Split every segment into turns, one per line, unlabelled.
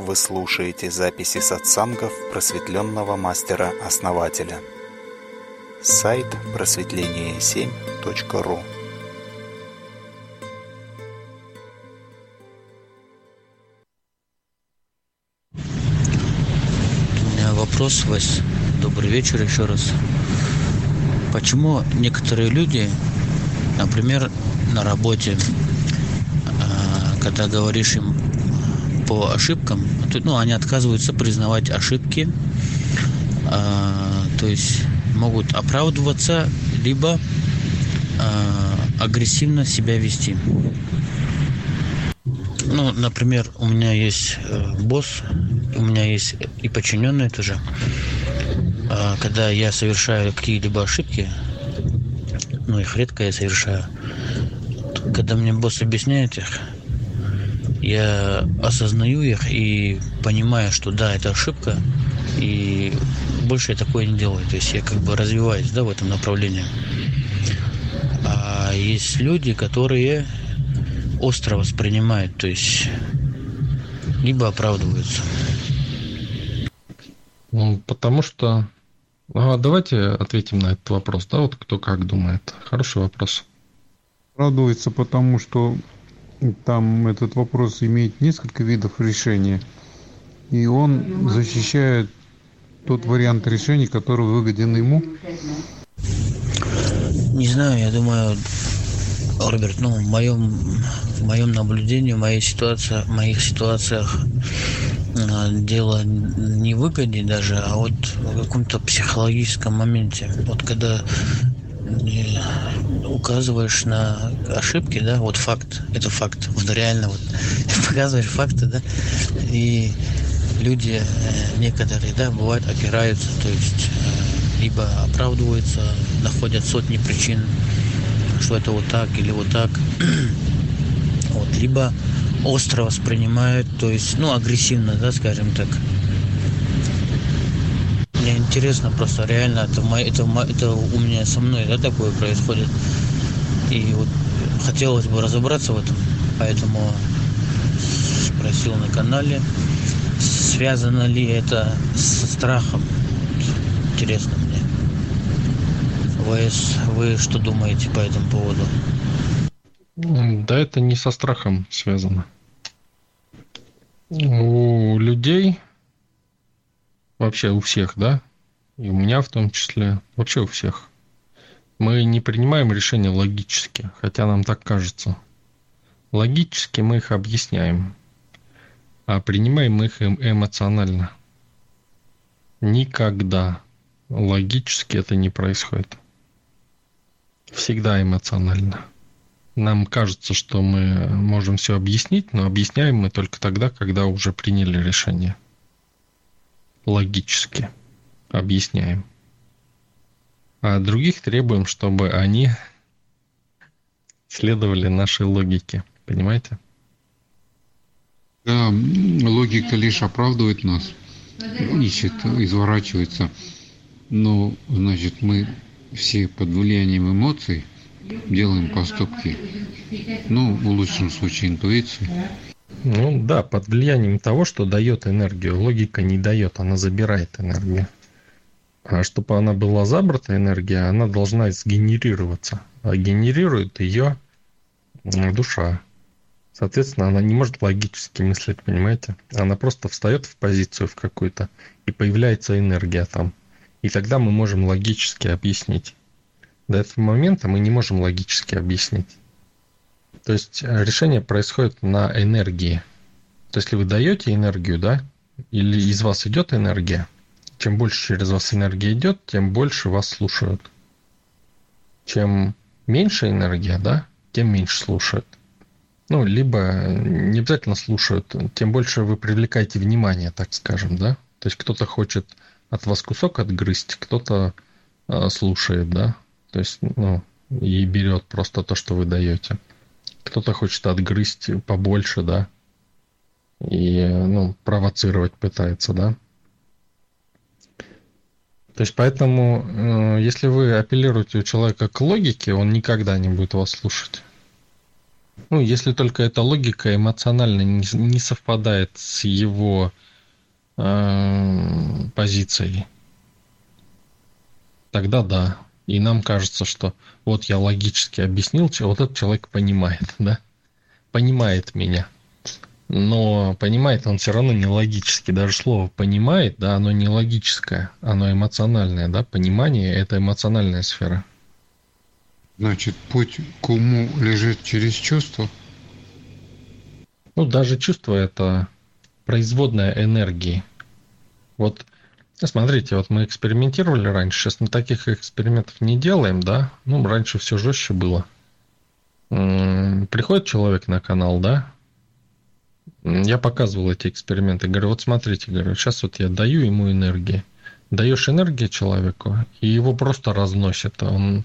Вы слушаете записи сатсангов просветленного мастера-основателя. Сайт просветление7.ру
У меня вопрос, Вась. Добрый вечер еще раз. Почему некоторые люди, например, на работе, а, когда говоришь им по ошибкам, ну, они отказываются признавать ошибки, а, то есть могут оправдываться, либо а, агрессивно себя вести. Ну, например, у меня есть э, босс, у меня есть и подчиненные тоже. А, когда я совершаю какие-либо ошибки, ну их редко я совершаю, когда мне босс объясняет их, я осознаю их и понимаю, что да, это ошибка, и больше я такое не делаю. То есть я как бы развиваюсь да, в этом направлении. А есть люди, которые остро воспринимают, то есть либо оправдываются.
Ну, потому что... А давайте ответим на этот вопрос, да, вот кто как думает. Хороший вопрос.
Радуется, потому что там этот вопрос имеет несколько видов решения, и он защищает тот вариант решения, который выгоден ему.
Не знаю, я думаю, Роберт, ну, в моем, в моем наблюдении, в моей ситуации, в моих ситуациях а, дело не выгоде даже, а вот в каком-то психологическом моменте. Вот когда указываешь на ошибки, да, вот факт, это факт, вот реально вот показываешь факты, да, и люди э, некоторые, да, бывают опираются, то есть э, либо оправдываются, находят сотни причин что это вот так или вот так. вот, либо остро воспринимают, то есть, ну, агрессивно, да, скажем так. Мне интересно просто реально, это, это, это у меня со мной, да, такое происходит. И вот хотелось бы разобраться в этом, поэтому спросил на канале, связано ли это со страхом. Интересно ВС. Вы что думаете по этому поводу?
Да это не со страхом связано. У людей, вообще у всех, да, и у меня в том числе, вообще у всех, мы не принимаем решения логически, хотя нам так кажется. Логически мы их объясняем, а принимаем их эм, эмоционально. Никогда логически это не происходит всегда эмоционально. Нам кажется, что мы можем все объяснить, но объясняем мы только тогда, когда уже приняли решение. Логически объясняем. А других требуем, чтобы они следовали нашей логике. Понимаете?
Да, логика лишь оправдывает нас, ищет, изворачивается. Но, значит, мы все под влиянием эмоций делаем поступки. Ну, в лучшем случае интуицию.
Ну да, под влиянием того, что дает энергию. Логика не дает, она забирает энергию. А чтобы она была забрата энергия, она должна сгенерироваться. А генерирует ее душа. Соответственно, она не может логически мыслить, понимаете? Она просто встает в позицию в какую-то, и появляется энергия там. И тогда мы можем логически объяснить. До этого момента мы не можем логически объяснить. То есть э, решение происходит на энергии. То есть если вы даете энергию, да, или из вас идет энергия, чем больше через вас энергия идет, тем больше вас слушают. Чем меньше энергия, да, тем меньше слушают. Ну, либо не обязательно слушают, тем больше вы привлекаете внимание, так скажем, да. То есть кто-то хочет от вас кусок отгрызть, кто-то э, слушает, да, то есть, ну, и берет просто то, что вы даете. Кто-то хочет отгрызть побольше, да, и, ну, провоцировать пытается, да. То есть, поэтому, э, если вы апеллируете у человека к логике, он никогда не будет вас слушать. Ну, если только эта логика эмоционально не, не совпадает с его э, позицией, тогда да. И нам кажется, что вот я логически объяснил, вот этот человек понимает, да? Понимает меня. Но понимает он все равно не логически. Даже слово понимает, да, оно не логическое, оно эмоциональное, да. Понимание – это эмоциональная сфера.
Значит, путь к уму лежит через чувство?
Ну, даже чувство – это производная энергии. Вот смотрите, вот мы экспериментировали раньше, сейчас мы таких экспериментов не делаем, да? Ну, раньше все жестче было. Приходит человек на канал, да? Я показывал эти эксперименты. Говорю, вот смотрите, говорю, сейчас вот я даю ему энергии. Даешь энергию человеку, и его просто разносит. Он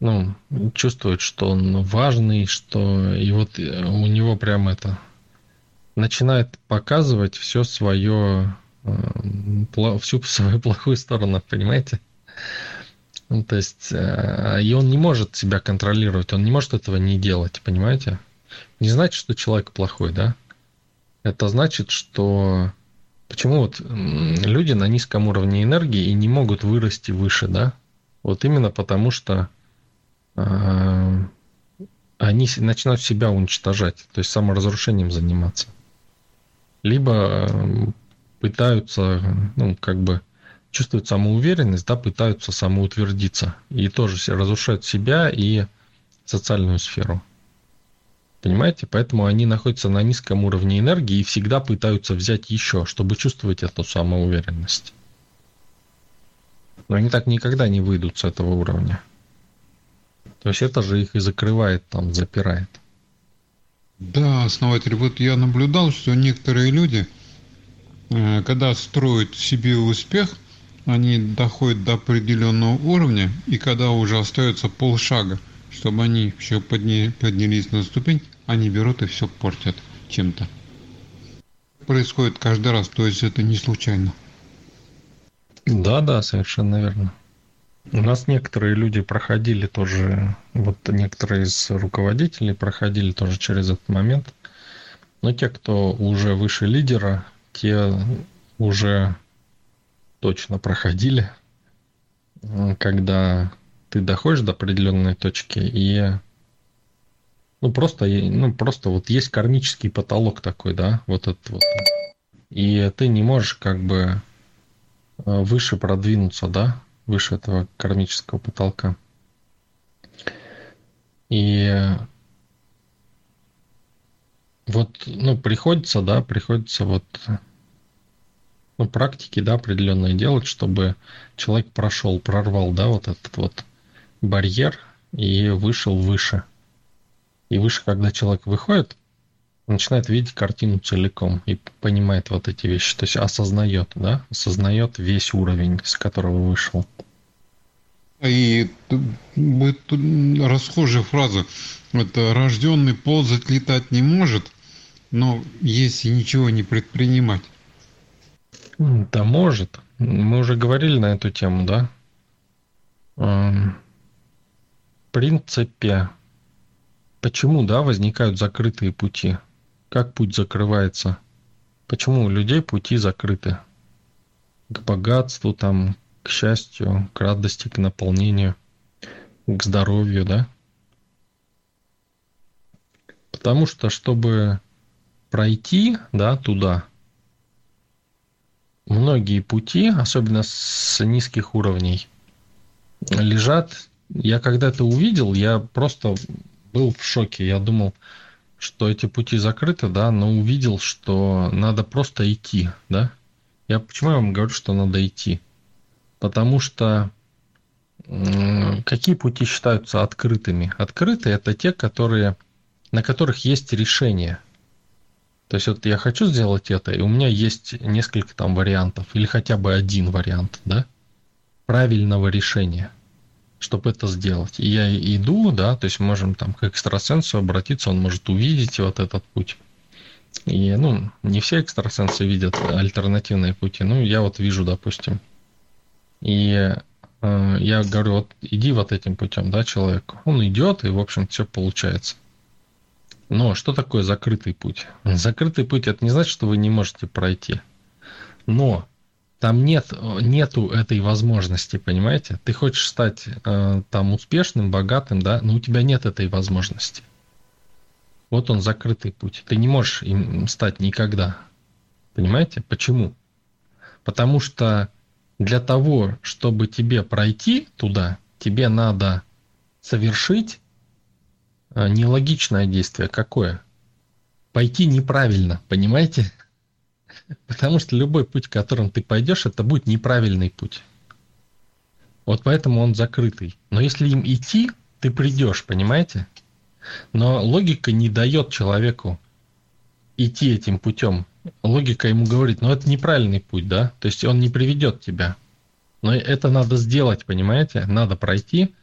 ну, чувствует, что он важный, что и вот э, у него прям это начинает показывать все свое, всю свою плохую сторону, понимаете? Ну, то есть, э, и он не может себя контролировать, он не может этого не делать, понимаете? Не значит, что человек плохой, да? Это значит, что почему вот люди на низком уровне энергии и не могут вырасти выше, да? Вот именно потому, что а, они начинают себя уничтожать, то есть саморазрушением заниматься. Либо пытаются, ну, как бы, чувствуют самоуверенность, да, пытаются самоутвердиться. И тоже разрушают себя и социальную сферу. Понимаете? Поэтому они находятся на низком уровне энергии и всегда пытаются взять еще, чтобы чувствовать эту самоуверенность. Но они так никогда не выйдут с этого уровня. То есть это же их и закрывает, там, запирает.
Да, основатель, вот я наблюдал, что некоторые люди, когда строят себе успех, они доходят до определенного уровня, и когда уже остается полшага, чтобы они еще подня... поднялись на ступень, они берут и все портят чем-то. Происходит каждый раз, то есть это не случайно.
Да, да, совершенно верно. У нас некоторые люди проходили тоже, вот некоторые из руководителей проходили тоже через этот момент. Но те, кто уже выше лидера, те уже точно проходили, когда ты доходишь до определенной точки и ну просто, ну просто вот есть кармический потолок такой, да, вот этот вот. И ты не можешь как бы э, выше продвинуться, да, выше этого кармического потолка. И вот, ну, приходится, да, приходится вот ну, практики, да, определенные делать, чтобы человек прошел, прорвал, да, вот этот вот барьер и вышел выше. И выше, когда человек выходит, начинает видеть картину целиком и понимает вот эти вещи, то есть осознает, да, осознает весь уровень, с которого вышел.
И будет расхожая фраза, это рожденный ползать, летать не может, но если ничего не предпринимать.
Да может. Мы уже говорили на эту тему, да? В принципе, почему, да, возникают закрытые пути? Как путь закрывается? Почему у людей пути закрыты? К богатству, там, к счастью, к радости, к наполнению, к здоровью, да? Потому что, чтобы пройти, да, туда, многие пути, особенно с низких уровней, лежат. Я когда это увидел, я просто был в шоке. Я думал, что эти пути закрыты, да, но увидел, что надо просто идти, да. Я почему я вам говорю, что надо идти? Потому что какие пути считаются открытыми? Открытые это те, которые, на которых есть решение. То есть вот я хочу сделать это, и у меня есть несколько там вариантов, или хотя бы один вариант, да, правильного решения – чтобы это сделать. И я иду, да, то есть можем там к экстрасенсу обратиться, он может увидеть вот этот путь. И, ну, не все экстрасенсы видят альтернативные пути, ну, я вот вижу, допустим. И э, я говорю, вот иди вот этим путем, да, человек. Он идет, и, в общем, все получается. Но что такое закрытый путь? Закрытый путь это не значит, что вы не можете пройти. Но там нет нету этой возможности, понимаете? Ты хочешь стать э, там успешным, богатым, да, но у тебя нет этой возможности. Вот он закрытый путь. Ты не можешь им стать никогда. Понимаете? Почему? Потому что для того, чтобы тебе пройти туда, тебе надо совершить а, нелогичное действие. Какое? Пойти неправильно, понимаете? Потому что любой путь, которым ты пойдешь, это будет неправильный путь. Вот поэтому он закрытый. Но если им идти, ты придешь, понимаете? Но логика не дает человеку идти этим путем. Логика ему говорит, ну это неправильный путь, да? То есть он не приведет тебя. Но это надо сделать, понимаете? Надо пройти,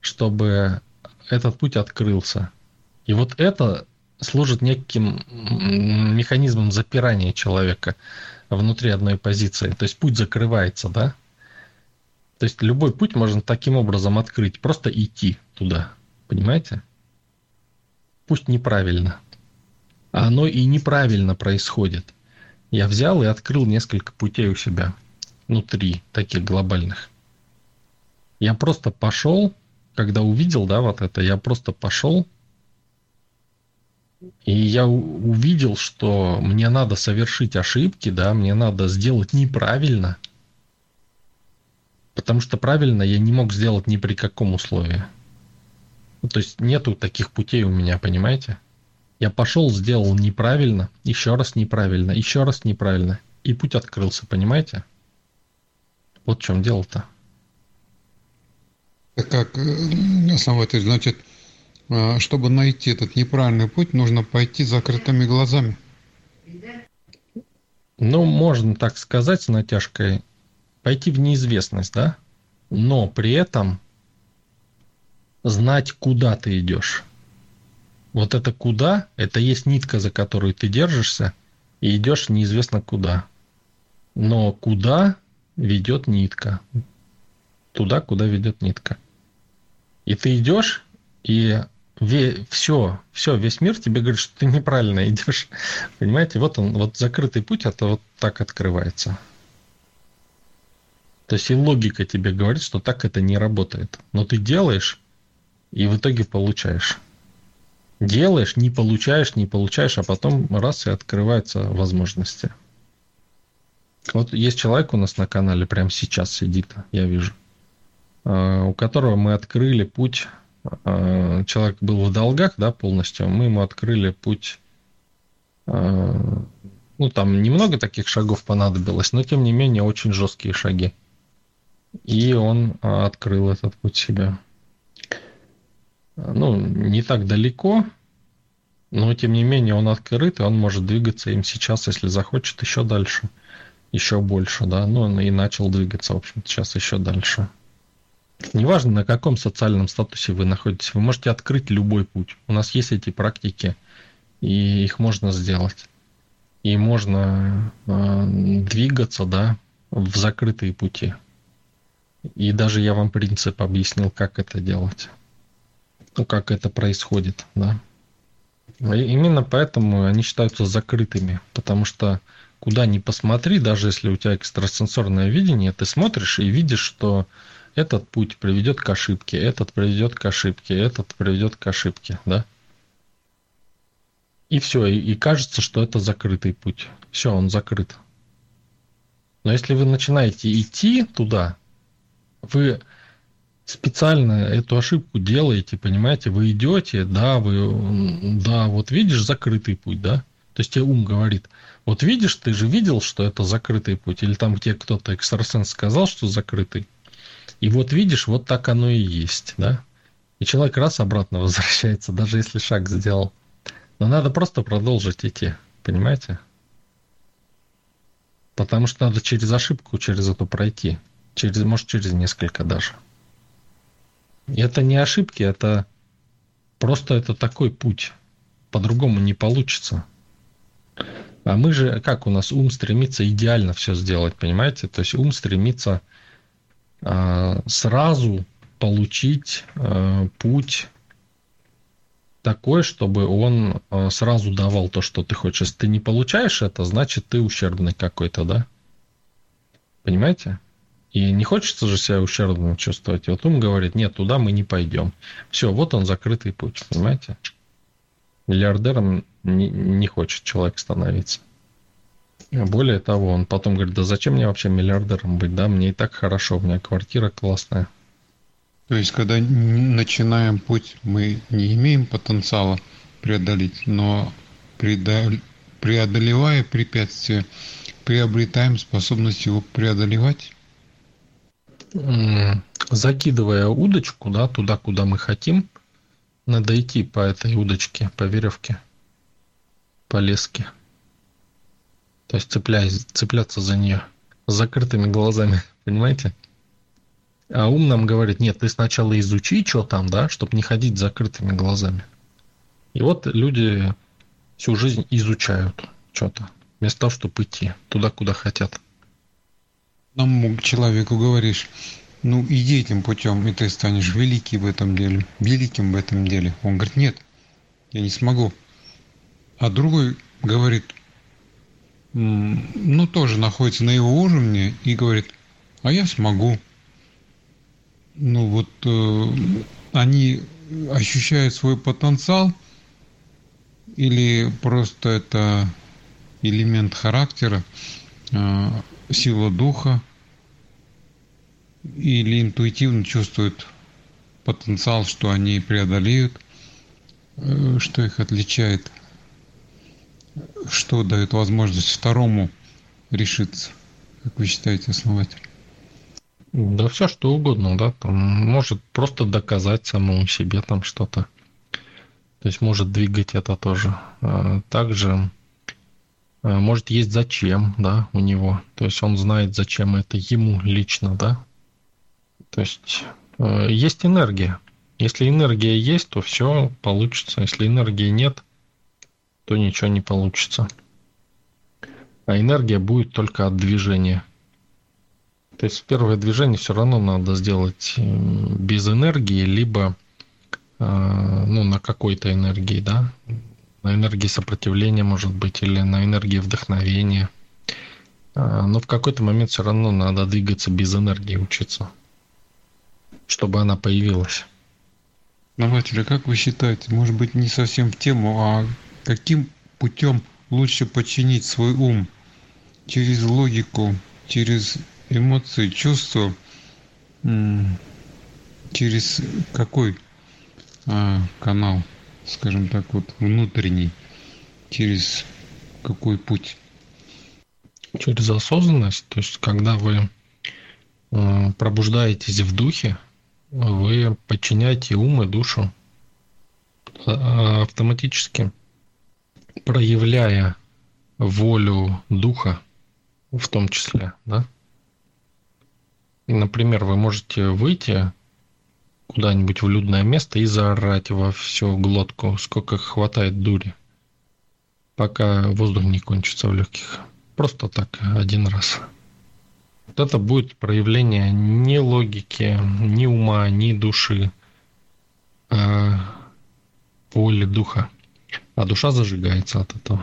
чтобы этот путь открылся. И вот это служит неким механизмом запирания человека внутри одной позиции. То есть путь закрывается, да? То есть любой путь можно таким образом открыть, просто идти туда. Понимаете? Пусть неправильно. А оно и неправильно происходит. Я взял и открыл несколько путей у себя внутри, таких глобальных. Я просто пошел когда увидел, да, вот это, я просто пошел, и я увидел, что мне надо совершить ошибки, да, мне надо сделать неправильно, потому что правильно я не мог сделать ни при каком условии. Ну, то есть нету таких путей у меня, понимаете? Я пошел, сделал неправильно, еще раз неправильно, еще раз неправильно, и путь открылся, понимаете? Вот в чем дело-то
как э, основатель, значит, э, чтобы найти этот неправильный путь, нужно пойти закрытыми глазами.
Ну, можно так сказать с натяжкой, пойти в неизвестность, да? Но при этом знать, куда ты идешь. Вот это куда, это есть нитка, за которую ты держишься, и идешь неизвестно куда. Но куда ведет нитка? Туда, куда ведет нитка. И ты идешь, и ве, все, все, весь мир тебе говорит, что ты неправильно идешь. Понимаете, вот он, вот закрытый путь, это вот так открывается. То есть и логика тебе говорит, что так это не работает. Но ты делаешь, и в итоге получаешь. Делаешь, не получаешь, не получаешь, а потом раз и открываются возможности. Вот есть человек у нас на канале, прямо сейчас сидит, я вижу. Э, у которого мы открыли путь. Э, человек был в долгах, да, полностью. Мы ему открыли путь. Э, ну, там немного таких шагов понадобилось, но тем не менее очень жесткие шаги. И он открыл этот путь себя. Ну, не так далеко, но тем не менее он открыт, и он может двигаться им сейчас, если захочет, еще дальше, еще больше, да, ну и начал двигаться, в общем сейчас еще дальше. Неважно, на каком социальном статусе вы находитесь, вы можете открыть любой путь. У нас есть эти практики, и их можно сделать. И можно э, двигаться, да, в закрытые пути. И даже я вам принцип объяснил, как это делать. Ну, как это происходит, да. И именно поэтому они считаются закрытыми, потому что куда ни посмотри, даже если у тебя экстрасенсорное видение, ты смотришь и видишь, что этот путь приведет к ошибке, этот приведет к ошибке, этот приведет к ошибке, да? И все, и, и кажется, что это закрытый путь. Все, он закрыт. Но если вы начинаете идти туда, вы специально эту ошибку делаете, понимаете, вы идете, да, вы, да, вот видишь закрытый путь, да, то есть тебе ум говорит, вот видишь, ты же видел, что это закрытый путь, или там тебе кто-то экстрасенс сказал, что закрытый, и вот видишь, вот так оно и есть, да? И человек раз обратно возвращается, даже если шаг сделал. Но надо просто продолжить идти, понимаете? Потому что надо через ошибку, через эту пройти. Через, может, через несколько даже. И это не ошибки, это просто это такой путь. По-другому не получится. А мы же, как у нас ум стремится идеально все сделать, понимаете? То есть ум стремится сразу получить а, путь такой, чтобы он э, сразу давал то, что ты хочешь. Если ты не получаешь это, значит ты ущербный какой-то, да? Понимаете? И не хочется же себя ущербным чувствовать. И вот ум говорит, нет, туда мы не пойдем. Все, вот он закрытый путь, понимаете? Миллиардером не, не хочет человек становиться. Более того, он потом говорит, да зачем мне вообще миллиардером быть, да, мне и так хорошо, у меня квартира классная.
То есть, когда начинаем путь, мы не имеем потенциала преодолеть, но преодолевая препятствия, приобретаем способность его преодолевать?
Закидывая удочку, да, туда, куда мы хотим, надо идти по этой удочке, по веревке, по леске. То есть цепляясь, цепляться за нее с закрытыми глазами, понимаете? А ум нам говорит, нет, ты сначала изучи, что там, да, чтобы не ходить с закрытыми глазами. И вот люди всю жизнь изучают что-то, вместо того, чтобы идти туда, куда хотят.
Нам человеку говоришь, ну иди этим путем, и ты станешь великий в этом деле, великим в этом деле. Он говорит, нет, я не смогу. А другой говорит, ну, тоже находится на его уровне и говорит, а я смогу. Ну, вот э, они ощущают свой потенциал или просто это элемент характера, э, сила духа, или интуитивно чувствуют потенциал, что они преодолеют, э, что их отличает что дает возможность второму решиться? Как вы считаете, основатель?
Да все что угодно, да, там может просто доказать самому себе там что-то. То есть может двигать это тоже. А, также а, может есть зачем, да, у него. То есть он знает, зачем это ему лично, да. То есть а, есть энергия. Если энергия есть, то все получится. Если энергии нет, то ничего не получится. А энергия будет только от движения. То есть первое движение все равно надо сделать без энергии, либо э, ну, на какой-то энергии, да, на энергии сопротивления, может быть, или на энергии вдохновения. А, но в какой-то момент все равно надо двигаться без энергии, учиться, чтобы она появилась.
Нователь, а как вы считаете, может быть, не совсем в тему, а каким путем лучше подчинить свой ум? Через логику через эмоции чувства через какой а, канал скажем так вот внутренний через какой путь?
Через осознанность то есть когда вы э, пробуждаетесь в духе вы подчиняете ум и душу а, автоматически проявляя волю духа в том числе, да? И, например, вы можете выйти куда-нибудь в людное место и заорать во всю глотку, сколько хватает дури, пока воздух не кончится в легких. Просто так, один раз. Вот это будет проявление ни логики, ни ума, ни души, а воли духа. А душа зажигается от этого.